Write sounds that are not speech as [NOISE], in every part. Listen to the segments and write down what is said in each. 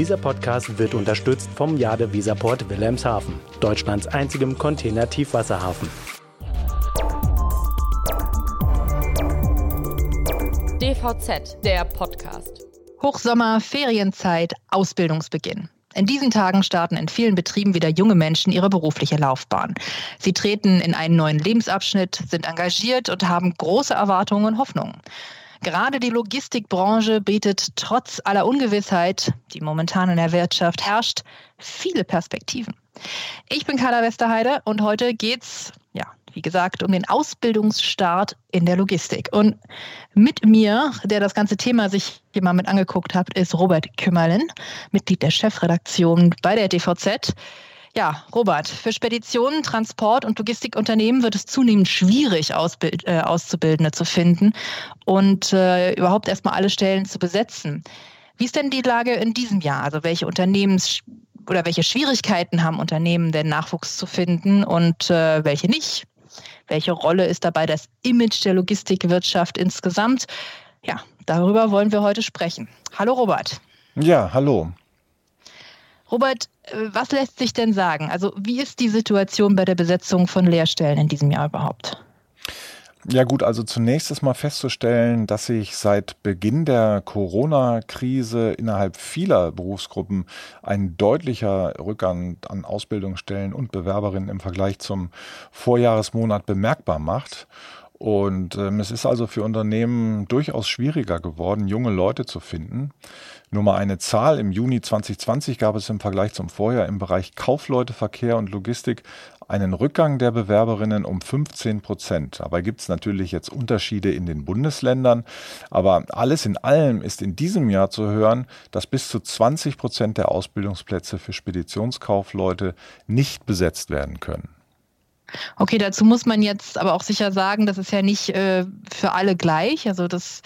Dieser Podcast wird unterstützt vom Jade Visaport Wilhelmshaven, Deutschlands einzigem Container-Tiefwasserhafen. DVZ, der Podcast. Hochsommer, Ferienzeit, Ausbildungsbeginn. In diesen Tagen starten in vielen Betrieben wieder junge Menschen ihre berufliche Laufbahn. Sie treten in einen neuen Lebensabschnitt, sind engagiert und haben große Erwartungen und Hoffnungen. Gerade die Logistikbranche bietet trotz aller Ungewissheit, die momentan in der Wirtschaft herrscht, viele Perspektiven. Ich bin Carla Westerheide und heute geht's, ja, wie gesagt, um den Ausbildungsstart in der Logistik. Und mit mir, der das ganze Thema sich hier mal mit angeguckt hat, ist Robert Kümmerlin, Mitglied der Chefredaktion bei der DVZ. Ja, Robert, für Speditionen, Transport und Logistikunternehmen wird es zunehmend schwierig, Ausbild, äh, Auszubildende zu finden und äh, überhaupt erstmal alle Stellen zu besetzen. Wie ist denn die Lage in diesem Jahr? Also welche Unternehmens oder welche Schwierigkeiten haben Unternehmen denn Nachwuchs zu finden und äh, welche nicht? Welche Rolle ist dabei das Image der Logistikwirtschaft insgesamt? Ja, darüber wollen wir heute sprechen. Hallo Robert. Ja, hallo. Robert, äh, was lässt sich denn sagen? Also wie ist die Situation bei der Besetzung von Lehrstellen in diesem Jahr überhaupt? Ja gut, also zunächst ist mal festzustellen, dass sich seit Beginn der Corona-Krise innerhalb vieler Berufsgruppen ein deutlicher Rückgang an Ausbildungsstellen und Bewerberinnen im Vergleich zum Vorjahresmonat bemerkbar macht. Und ähm, es ist also für Unternehmen durchaus schwieriger geworden, junge Leute zu finden. Nur mal eine Zahl. Im Juni 2020 gab es im Vergleich zum Vorjahr im Bereich Kaufleuteverkehr und Logistik einen Rückgang der Bewerberinnen um 15 Prozent. Dabei gibt es natürlich jetzt Unterschiede in den Bundesländern. Aber alles in allem ist in diesem Jahr zu hören, dass bis zu 20 Prozent der Ausbildungsplätze für Speditionskaufleute nicht besetzt werden können. Okay, dazu muss man jetzt aber auch sicher sagen, das ist ja nicht äh, für alle gleich. Also das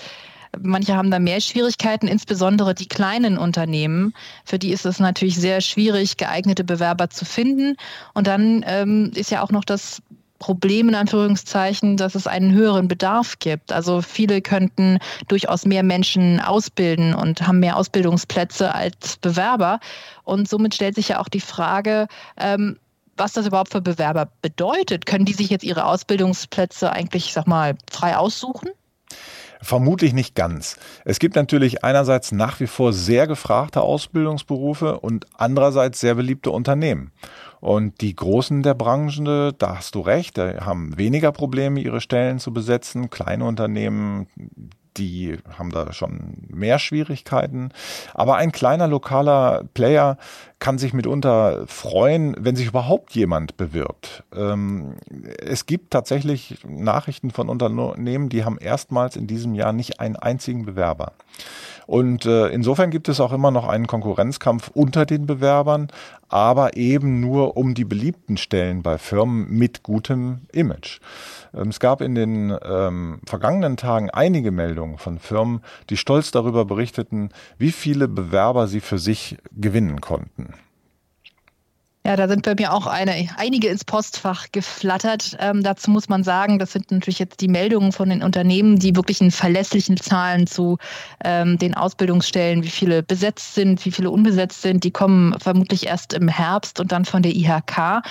Manche haben da mehr Schwierigkeiten, insbesondere die kleinen Unternehmen. Für die ist es natürlich sehr schwierig, geeignete Bewerber zu finden. Und dann ähm, ist ja auch noch das Problem in Anführungszeichen, dass es einen höheren Bedarf gibt. Also viele könnten durchaus mehr Menschen ausbilden und haben mehr Ausbildungsplätze als Bewerber. Und somit stellt sich ja auch die Frage, ähm, was das überhaupt für Bewerber bedeutet. Können die sich jetzt ihre Ausbildungsplätze eigentlich, ich sag mal, frei aussuchen? Vermutlich nicht ganz. Es gibt natürlich einerseits nach wie vor sehr gefragte Ausbildungsberufe und andererseits sehr beliebte Unternehmen. Und die Großen der Branche, da hast du recht, haben weniger Probleme, ihre Stellen zu besetzen. Kleine Unternehmen, die haben da schon mehr Schwierigkeiten. Aber ein kleiner lokaler Player kann sich mitunter freuen, wenn sich überhaupt jemand bewirbt. Ähm, es gibt tatsächlich Nachrichten von Unternehmen, die haben erstmals in diesem Jahr nicht einen einzigen Bewerber. Und äh, insofern gibt es auch immer noch einen Konkurrenzkampf unter den Bewerbern, aber eben nur um die beliebten Stellen bei Firmen mit gutem Image. Ähm, es gab in den ähm, vergangenen Tagen einige Meldungen von Firmen, die stolz darüber berichteten, wie viele Bewerber sie für sich gewinnen konnten. Ja, da sind bei mir auch eine, einige ins Postfach geflattert. Ähm, dazu muss man sagen, das sind natürlich jetzt die Meldungen von den Unternehmen, die wirklich in verlässlichen Zahlen zu ähm, den Ausbildungsstellen, wie viele besetzt sind, wie viele unbesetzt sind, die kommen vermutlich erst im Herbst und dann von der IHK.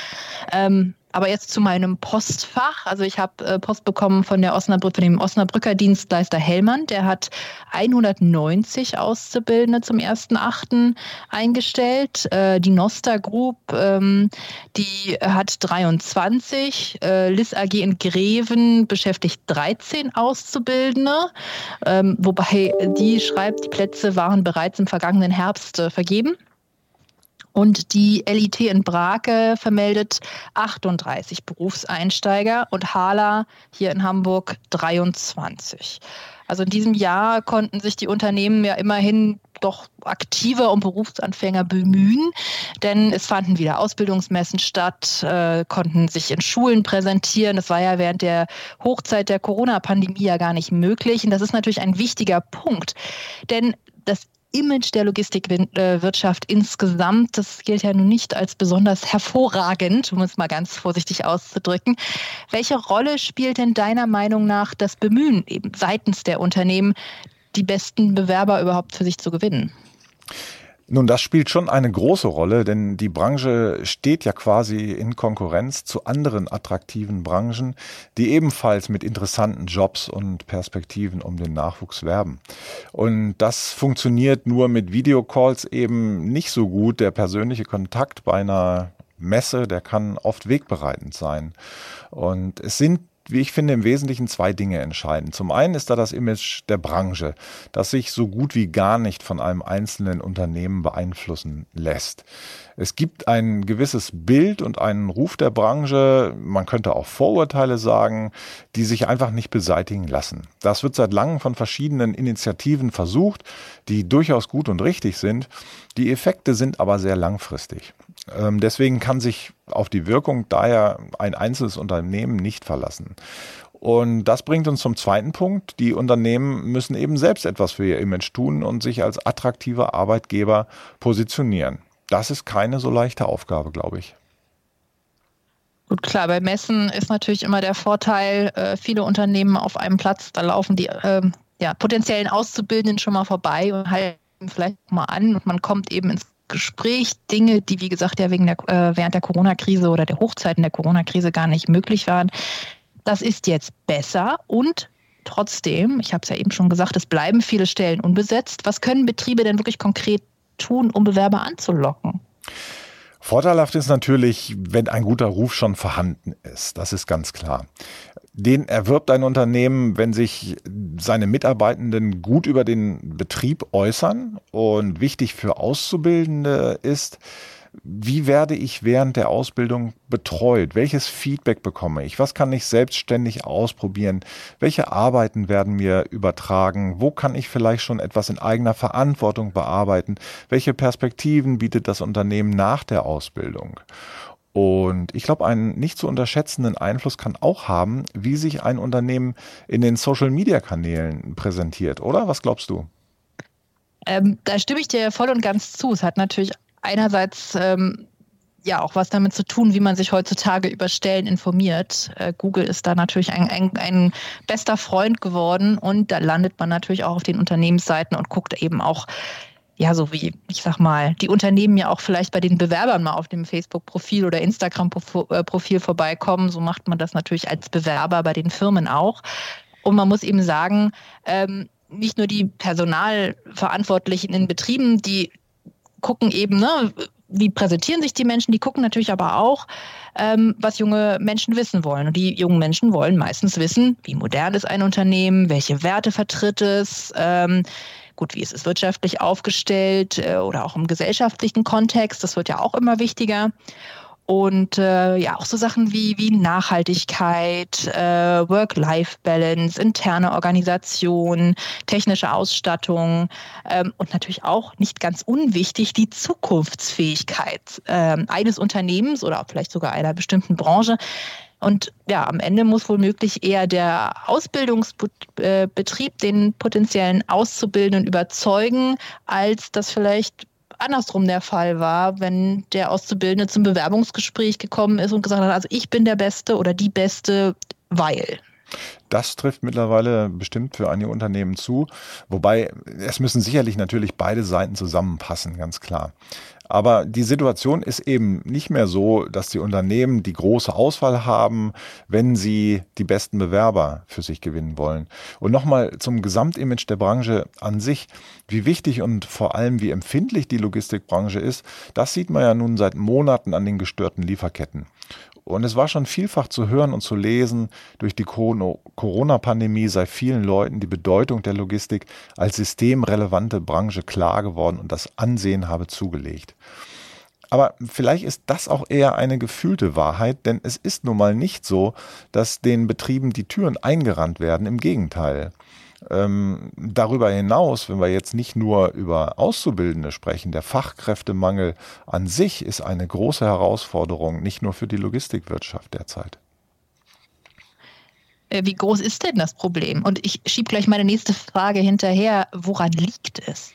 Ähm, aber jetzt zu meinem Postfach. Also ich habe äh, Post bekommen von, der Osnabrück, von dem Osnabrücker Dienstleister Hellmann. Der hat 190 Auszubildende zum 1.8. eingestellt. Äh, die Nosta Group, ähm, die hat 23. Äh, Liss AG in Greven beschäftigt 13 Auszubildende. Ähm, wobei die schreibt, die Plätze waren bereits im vergangenen Herbst äh, vergeben. Und die LIT in Brake vermeldet 38 Berufseinsteiger und Hala hier in Hamburg 23. Also in diesem Jahr konnten sich die Unternehmen ja immerhin doch aktiver um Berufsanfänger bemühen, denn es fanden wieder Ausbildungsmessen statt, äh, konnten sich in Schulen präsentieren. Das war ja während der Hochzeit der Corona-Pandemie ja gar nicht möglich. Und das ist natürlich ein wichtiger Punkt, denn das Image der Logistikwirtschaft insgesamt, das gilt ja nun nicht als besonders hervorragend, um es mal ganz vorsichtig auszudrücken. Welche Rolle spielt denn deiner Meinung nach das Bemühen eben seitens der Unternehmen, die besten Bewerber überhaupt für sich zu gewinnen? Nun, das spielt schon eine große Rolle, denn die Branche steht ja quasi in Konkurrenz zu anderen attraktiven Branchen, die ebenfalls mit interessanten Jobs und Perspektiven um den Nachwuchs werben. Und das funktioniert nur mit Videocalls eben nicht so gut. Der persönliche Kontakt bei einer Messe, der kann oft wegbereitend sein. Und es sind wie ich finde, im Wesentlichen zwei Dinge entscheiden. Zum einen ist da das Image der Branche, das sich so gut wie gar nicht von einem einzelnen Unternehmen beeinflussen lässt. Es gibt ein gewisses Bild und einen Ruf der Branche, man könnte auch Vorurteile sagen, die sich einfach nicht beseitigen lassen. Das wird seit langem von verschiedenen Initiativen versucht, die durchaus gut und richtig sind. Die Effekte sind aber sehr langfristig. Ähm, deswegen kann sich auf die Wirkung daher ein einzelnes Unternehmen nicht verlassen. Und das bringt uns zum zweiten Punkt. Die Unternehmen müssen eben selbst etwas für ihr Image tun und sich als attraktiver Arbeitgeber positionieren. Das ist keine so leichte Aufgabe, glaube ich. Gut, klar, bei Messen ist natürlich immer der Vorteil, äh, viele Unternehmen auf einem Platz, da laufen die äh, ja, potenziellen Auszubildenden schon mal vorbei und halten vielleicht mal an und man kommt eben ins Gespräch Dinge, die, wie gesagt, ja wegen der, äh, während der Corona-Krise oder der Hochzeiten der Corona-Krise gar nicht möglich waren. Das ist jetzt besser und trotzdem, ich habe es ja eben schon gesagt, es bleiben viele Stellen unbesetzt. Was können Betriebe denn wirklich konkret tun, um Bewerber anzulocken? Vorteilhaft ist natürlich, wenn ein guter Ruf schon vorhanden ist. Das ist ganz klar. Den erwirbt ein Unternehmen, wenn sich seine Mitarbeitenden gut über den Betrieb äußern. Und wichtig für Auszubildende ist, wie werde ich während der Ausbildung betreut? Welches Feedback bekomme ich? Was kann ich selbstständig ausprobieren? Welche Arbeiten werden mir übertragen? Wo kann ich vielleicht schon etwas in eigener Verantwortung bearbeiten? Welche Perspektiven bietet das Unternehmen nach der Ausbildung? Und ich glaube, einen nicht zu unterschätzenden Einfluss kann auch haben, wie sich ein Unternehmen in den Social-Media-Kanälen präsentiert, oder? Was glaubst du? Ähm, da stimme ich dir voll und ganz zu. Es hat natürlich einerseits ähm, ja auch was damit zu tun, wie man sich heutzutage über Stellen informiert. Äh, Google ist da natürlich ein, ein, ein bester Freund geworden und da landet man natürlich auch auf den Unternehmensseiten und guckt eben auch ja, so wie, ich sag mal, die Unternehmen ja auch vielleicht bei den Bewerbern mal auf dem Facebook-Profil oder Instagram-Profil vorbeikommen. So macht man das natürlich als Bewerber bei den Firmen auch. Und man muss eben sagen, ähm, nicht nur die Personalverantwortlichen in Betrieben, die gucken eben, ne, wie präsentieren sich die Menschen, die gucken natürlich aber auch, ähm, was junge Menschen wissen wollen. Und die jungen Menschen wollen meistens wissen, wie modern ist ein Unternehmen, welche Werte vertritt es, ähm, gut, wie ist es wirtschaftlich aufgestellt äh, oder auch im gesellschaftlichen Kontext, das wird ja auch immer wichtiger. Und äh, ja, auch so Sachen wie, wie Nachhaltigkeit, äh, Work-Life-Balance, interne Organisation, technische Ausstattung ähm, und natürlich auch nicht ganz unwichtig die Zukunftsfähigkeit äh, eines Unternehmens oder vielleicht sogar einer bestimmten Branche. Und ja, am Ende muss womöglich eher der Ausbildungsbetrieb den potenziellen Auszubildenden überzeugen, als das vielleicht andersrum der Fall war, wenn der Auszubildende zum Bewerbungsgespräch gekommen ist und gesagt hat, also ich bin der Beste oder die Beste, weil. Das trifft mittlerweile bestimmt für einige Unternehmen zu. Wobei es müssen sicherlich natürlich beide Seiten zusammenpassen, ganz klar. Aber die Situation ist eben nicht mehr so, dass die Unternehmen die große Auswahl haben, wenn sie die besten Bewerber für sich gewinnen wollen. Und nochmal zum Gesamtimage der Branche an sich. Wie wichtig und vor allem wie empfindlich die Logistikbranche ist, das sieht man ja nun seit Monaten an den gestörten Lieferketten. Und es war schon vielfach zu hören und zu lesen, durch die Corona-Pandemie sei vielen Leuten die Bedeutung der Logistik als systemrelevante Branche klar geworden und das Ansehen habe zugelegt. Aber vielleicht ist das auch eher eine gefühlte Wahrheit, denn es ist nun mal nicht so, dass den Betrieben die Türen eingerannt werden. Im Gegenteil. Ähm, darüber hinaus, wenn wir jetzt nicht nur über Auszubildende sprechen, der Fachkräftemangel an sich ist eine große Herausforderung, nicht nur für die Logistikwirtschaft derzeit. Äh, wie groß ist denn das Problem? Und ich schiebe gleich meine nächste Frage hinterher. Woran liegt es?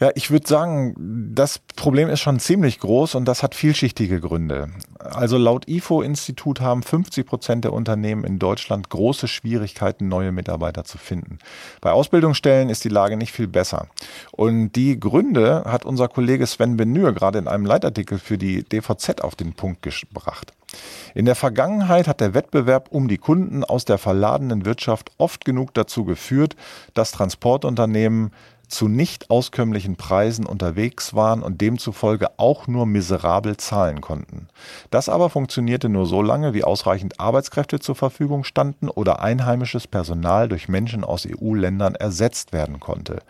Ja, ich würde sagen, das Problem ist schon ziemlich groß und das hat vielschichtige Gründe. Also laut IFO-Institut haben 50 Prozent der Unternehmen in Deutschland große Schwierigkeiten, neue Mitarbeiter zu finden. Bei Ausbildungsstellen ist die Lage nicht viel besser. Und die Gründe hat unser Kollege Sven Benür gerade in einem Leitartikel für die DVZ auf den Punkt gebracht. In der Vergangenheit hat der Wettbewerb um die Kunden aus der verladenen Wirtschaft oft genug dazu geführt, dass Transportunternehmen zu nicht auskömmlichen Preisen unterwegs waren und demzufolge auch nur miserabel zahlen konnten. Das aber funktionierte nur so lange, wie ausreichend Arbeitskräfte zur Verfügung standen oder einheimisches Personal durch Menschen aus EU-Ländern ersetzt werden konnte.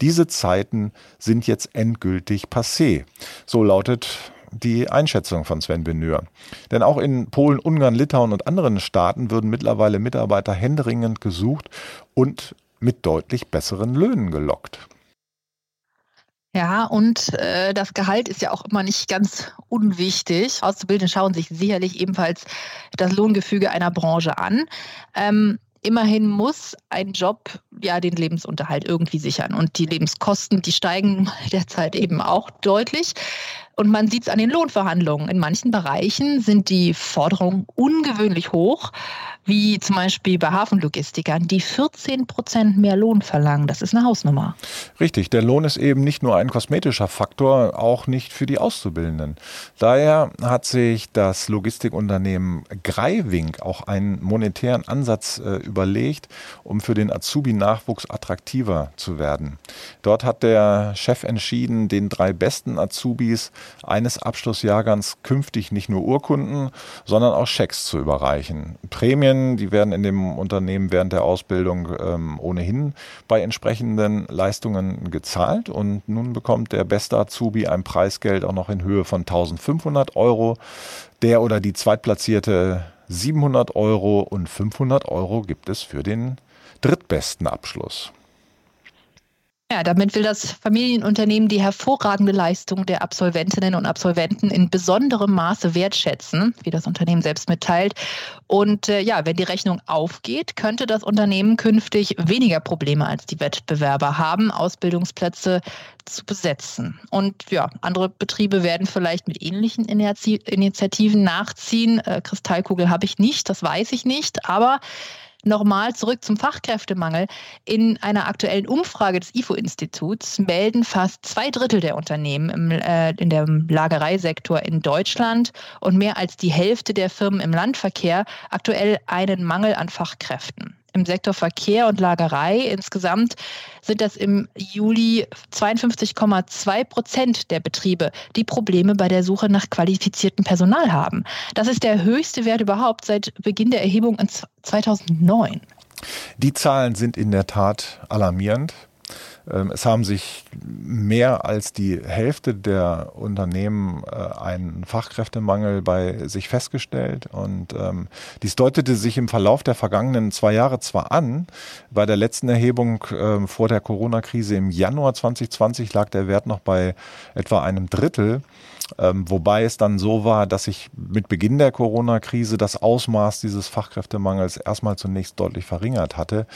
Diese Zeiten sind jetzt endgültig passé. So lautet die Einschätzung von Sven Benür. Denn auch in Polen, Ungarn, Litauen und anderen Staaten würden mittlerweile Mitarbeiter händeringend gesucht und mit deutlich besseren Löhnen gelockt. Ja, und äh, das Gehalt ist ja auch immer nicht ganz unwichtig. Auszubildende schauen sich sicherlich ebenfalls das Lohngefüge einer Branche an. Ähm, immerhin muss ein Job ja den Lebensunterhalt irgendwie sichern. Und die Lebenskosten, die steigen [LAUGHS] derzeit eben auch deutlich. Und man sieht es an den Lohnverhandlungen. In manchen Bereichen sind die Forderungen ungewöhnlich hoch wie zum Beispiel bei Hafenlogistikern, die 14 Prozent mehr Lohn verlangen. Das ist eine Hausnummer. Richtig, der Lohn ist eben nicht nur ein kosmetischer Faktor, auch nicht für die Auszubildenden. Daher hat sich das Logistikunternehmen Greiwink auch einen monetären Ansatz äh, überlegt, um für den Azubi-Nachwuchs attraktiver zu werden. Dort hat der Chef entschieden, den drei besten Azubis eines Abschlussjahrgangs künftig nicht nur Urkunden, sondern auch Schecks zu überreichen. Prämien die werden in dem Unternehmen während der Ausbildung ähm, ohnehin bei entsprechenden Leistungen gezahlt. Und nun bekommt der beste Azubi ein Preisgeld auch noch in Höhe von 1500 Euro. Der oder die Zweitplatzierte 700 Euro und 500 Euro gibt es für den drittbesten Abschluss. Ja, damit will das Familienunternehmen die hervorragende Leistung der Absolventinnen und Absolventen in besonderem Maße wertschätzen, wie das Unternehmen selbst mitteilt. Und äh, ja, wenn die Rechnung aufgeht, könnte das Unternehmen künftig weniger Probleme als die Wettbewerber haben, Ausbildungsplätze zu besetzen. Und ja, andere Betriebe werden vielleicht mit ähnlichen Initiativen nachziehen. Äh, Kristallkugel habe ich nicht, das weiß ich nicht, aber Nochmal zurück zum Fachkräftemangel. In einer aktuellen Umfrage des IFO-Instituts melden fast zwei Drittel der Unternehmen im, äh, in dem Lagereisektor in Deutschland und mehr als die Hälfte der Firmen im Landverkehr aktuell einen Mangel an Fachkräften im Sektor Verkehr und Lagerei. Insgesamt sind das im Juli 52,2 Prozent der Betriebe, die Probleme bei der Suche nach qualifiziertem Personal haben. Das ist der höchste Wert überhaupt seit Beginn der Erhebung in 2009. Die Zahlen sind in der Tat alarmierend. Ähm, es haben sich mehr als die Hälfte der Unternehmen äh, einen Fachkräftemangel bei sich festgestellt. Und ähm, dies deutete sich im Verlauf der vergangenen zwei Jahre zwar an. Bei der letzten Erhebung äh, vor der Corona-Krise im Januar 2020 lag der Wert noch bei etwa einem Drittel. Ähm, wobei es dann so war, dass sich mit Beginn der Corona-Krise das Ausmaß dieses Fachkräftemangels erstmal zunächst deutlich verringert hatte.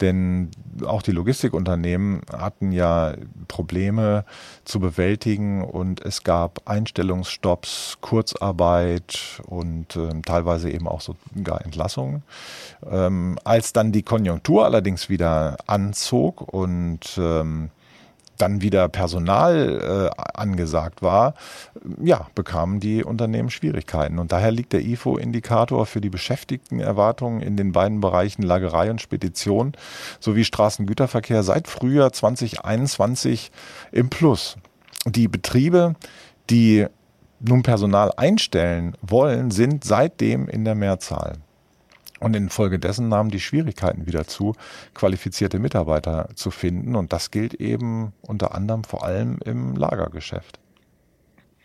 Denn auch die Logistikunternehmen hatten ja Probleme zu bewältigen und es gab Einstellungsstopps, Kurzarbeit und äh, teilweise eben auch sogar Entlassungen. Ähm, als dann die Konjunktur allerdings wieder anzog und ähm, dann wieder Personal äh, angesagt war, ja, bekamen die Unternehmen Schwierigkeiten. Und daher liegt der IFO-Indikator für die Beschäftigtenerwartungen in den beiden Bereichen Lagerei und Spedition sowie Straßengüterverkehr seit Frühjahr 2021 im Plus. Die Betriebe, die nun Personal einstellen wollen, sind seitdem in der Mehrzahl. Und infolgedessen nahmen die Schwierigkeiten wieder zu, qualifizierte Mitarbeiter zu finden. Und das gilt eben unter anderem vor allem im Lagergeschäft.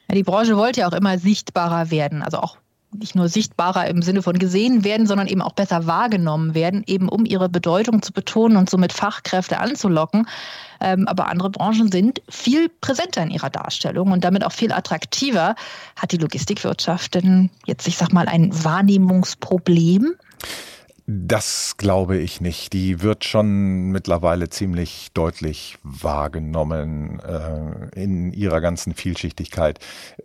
Ja, die Branche wollte ja auch immer sichtbarer werden, also auch nicht nur sichtbarer im Sinne von gesehen werden, sondern eben auch besser wahrgenommen werden, eben um ihre Bedeutung zu betonen und somit Fachkräfte anzulocken. Ähm, aber andere Branchen sind viel präsenter in ihrer Darstellung und damit auch viel attraktiver. Hat die Logistikwirtschaft denn jetzt, ich sag mal, ein Wahrnehmungsproblem? Das glaube ich nicht. Die wird schon mittlerweile ziemlich deutlich wahrgenommen äh, in ihrer ganzen Vielschichtigkeit.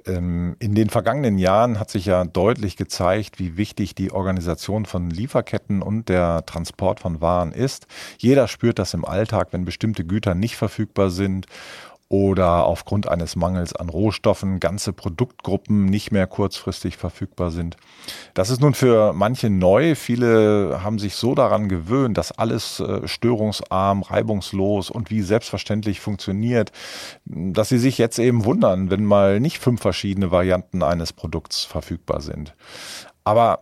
Ähm, in den vergangenen Jahren hat sich ja deutlich gezeigt, wie wichtig die Organisation von Lieferketten und der Transport von Waren ist. Jeder spürt das im Alltag, wenn bestimmte Güter nicht verfügbar sind oder aufgrund eines Mangels an Rohstoffen ganze Produktgruppen nicht mehr kurzfristig verfügbar sind. Das ist nun für manche neu. Viele haben sich so daran gewöhnt, dass alles äh, störungsarm, reibungslos und wie selbstverständlich funktioniert, dass sie sich jetzt eben wundern, wenn mal nicht fünf verschiedene Varianten eines Produkts verfügbar sind. Aber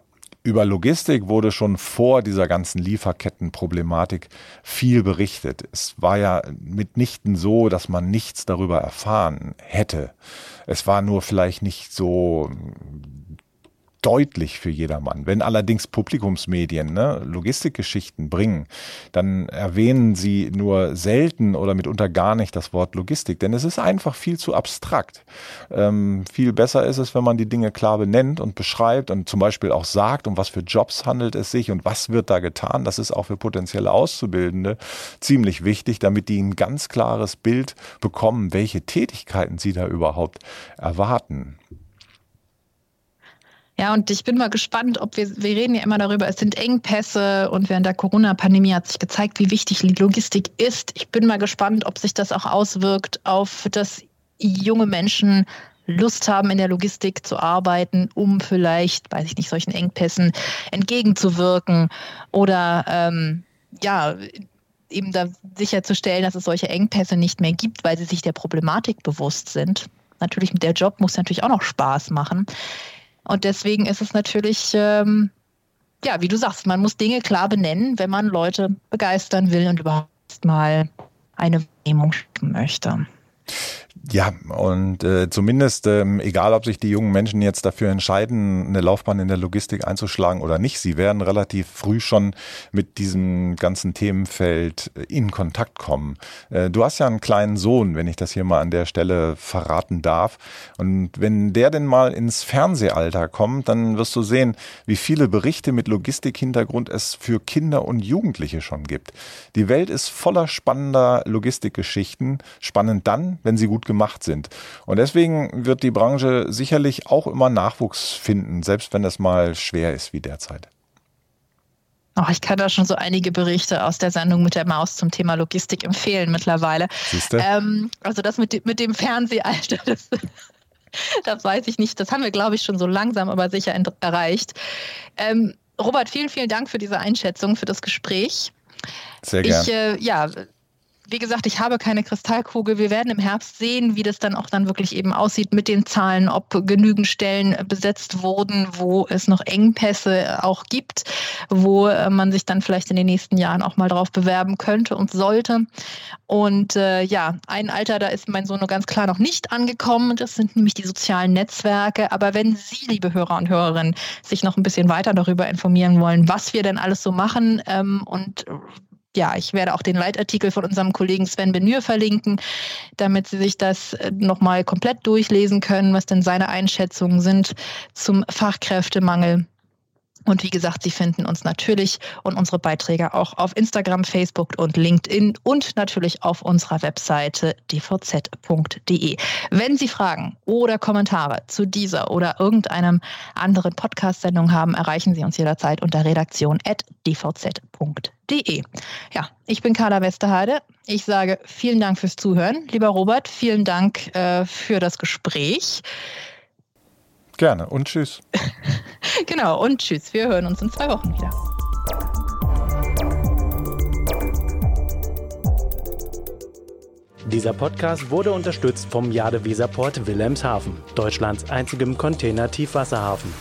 über Logistik wurde schon vor dieser ganzen Lieferkettenproblematik viel berichtet. Es war ja mitnichten so, dass man nichts darüber erfahren hätte. Es war nur vielleicht nicht so deutlich für jedermann. Wenn allerdings Publikumsmedien ne, Logistikgeschichten bringen, dann erwähnen sie nur selten oder mitunter gar nicht das Wort Logistik, denn es ist einfach viel zu abstrakt. Ähm, viel besser ist es, wenn man die Dinge klar benennt und beschreibt und zum Beispiel auch sagt, um was für Jobs handelt es sich und was wird da getan. Das ist auch für potenzielle Auszubildende ziemlich wichtig, damit die ein ganz klares Bild bekommen, welche Tätigkeiten sie da überhaupt erwarten. Ja, und ich bin mal gespannt, ob wir, wir reden ja immer darüber, es sind Engpässe und während der Corona-Pandemie hat sich gezeigt, wie wichtig Logistik ist. Ich bin mal gespannt, ob sich das auch auswirkt auf das junge Menschen Lust haben, in der Logistik zu arbeiten, um vielleicht, weiß ich nicht, solchen Engpässen entgegenzuwirken oder ähm, ja, eben da sicherzustellen, dass es solche Engpässe nicht mehr gibt, weil sie sich der Problematik bewusst sind. Natürlich, der Job muss natürlich auch noch Spaß machen. Und deswegen ist es natürlich, ähm, ja, wie du sagst, man muss Dinge klar benennen, wenn man Leute begeistern will und überhaupt mal eine Wahrnehmung möchte. Ja, und äh, zumindest, ähm, egal ob sich die jungen Menschen jetzt dafür entscheiden, eine Laufbahn in der Logistik einzuschlagen oder nicht, sie werden relativ früh schon mit diesem ganzen Themenfeld äh, in Kontakt kommen. Äh, du hast ja einen kleinen Sohn, wenn ich das hier mal an der Stelle verraten darf. Und wenn der denn mal ins Fernsehalter kommt, dann wirst du sehen, wie viele Berichte mit Logistikhintergrund es für Kinder und Jugendliche schon gibt. Die Welt ist voller spannender Logistikgeschichten. Spannend dann, wenn sie gut gemacht sind. Und deswegen wird die Branche sicherlich auch immer Nachwuchs finden, selbst wenn es mal schwer ist wie derzeit. Oh, ich kann da schon so einige Berichte aus der Sendung mit der Maus zum Thema Logistik empfehlen mittlerweile. Ähm, also das mit, mit dem Fernsehalter, [LAUGHS] das, das weiß ich nicht. Das haben wir, glaube ich, schon so langsam, aber sicher erreicht. Ähm, Robert, vielen, vielen Dank für diese Einschätzung, für das Gespräch. Sehr gerne. Ich, äh, ja, wie gesagt, ich habe keine Kristallkugel. Wir werden im Herbst sehen, wie das dann auch dann wirklich eben aussieht mit den Zahlen, ob genügend Stellen besetzt wurden, wo es noch Engpässe auch gibt, wo äh, man sich dann vielleicht in den nächsten Jahren auch mal drauf bewerben könnte und sollte. Und äh, ja, ein Alter, da ist mein Sohn nur ganz klar noch nicht angekommen. Das sind nämlich die sozialen Netzwerke. Aber wenn Sie, liebe Hörer und Hörerinnen, sich noch ein bisschen weiter darüber informieren wollen, was wir denn alles so machen ähm, und ja, ich werde auch den Leitartikel von unserem Kollegen Sven Benür verlinken, damit Sie sich das äh, nochmal komplett durchlesen können, was denn seine Einschätzungen sind zum Fachkräftemangel. Und wie gesagt, Sie finden uns natürlich und unsere Beiträge auch auf Instagram, Facebook und LinkedIn und natürlich auf unserer Webseite dvz.de. Wenn Sie Fragen oder Kommentare zu dieser oder irgendeinem anderen Podcast-Sendung haben, erreichen Sie uns jederzeit unter redaktion.dvz.de. Ja, ich bin Carla Westerheide. Ich sage vielen Dank fürs Zuhören. Lieber Robert, vielen Dank äh, für das Gespräch. Gerne und tschüss. [LAUGHS] genau und tschüss. Wir hören uns in zwei Wochen wieder. Dieser Podcast wurde unterstützt vom Jade Weserport Wilhelmshaven, Deutschlands einzigem Container-Tiefwasserhafen.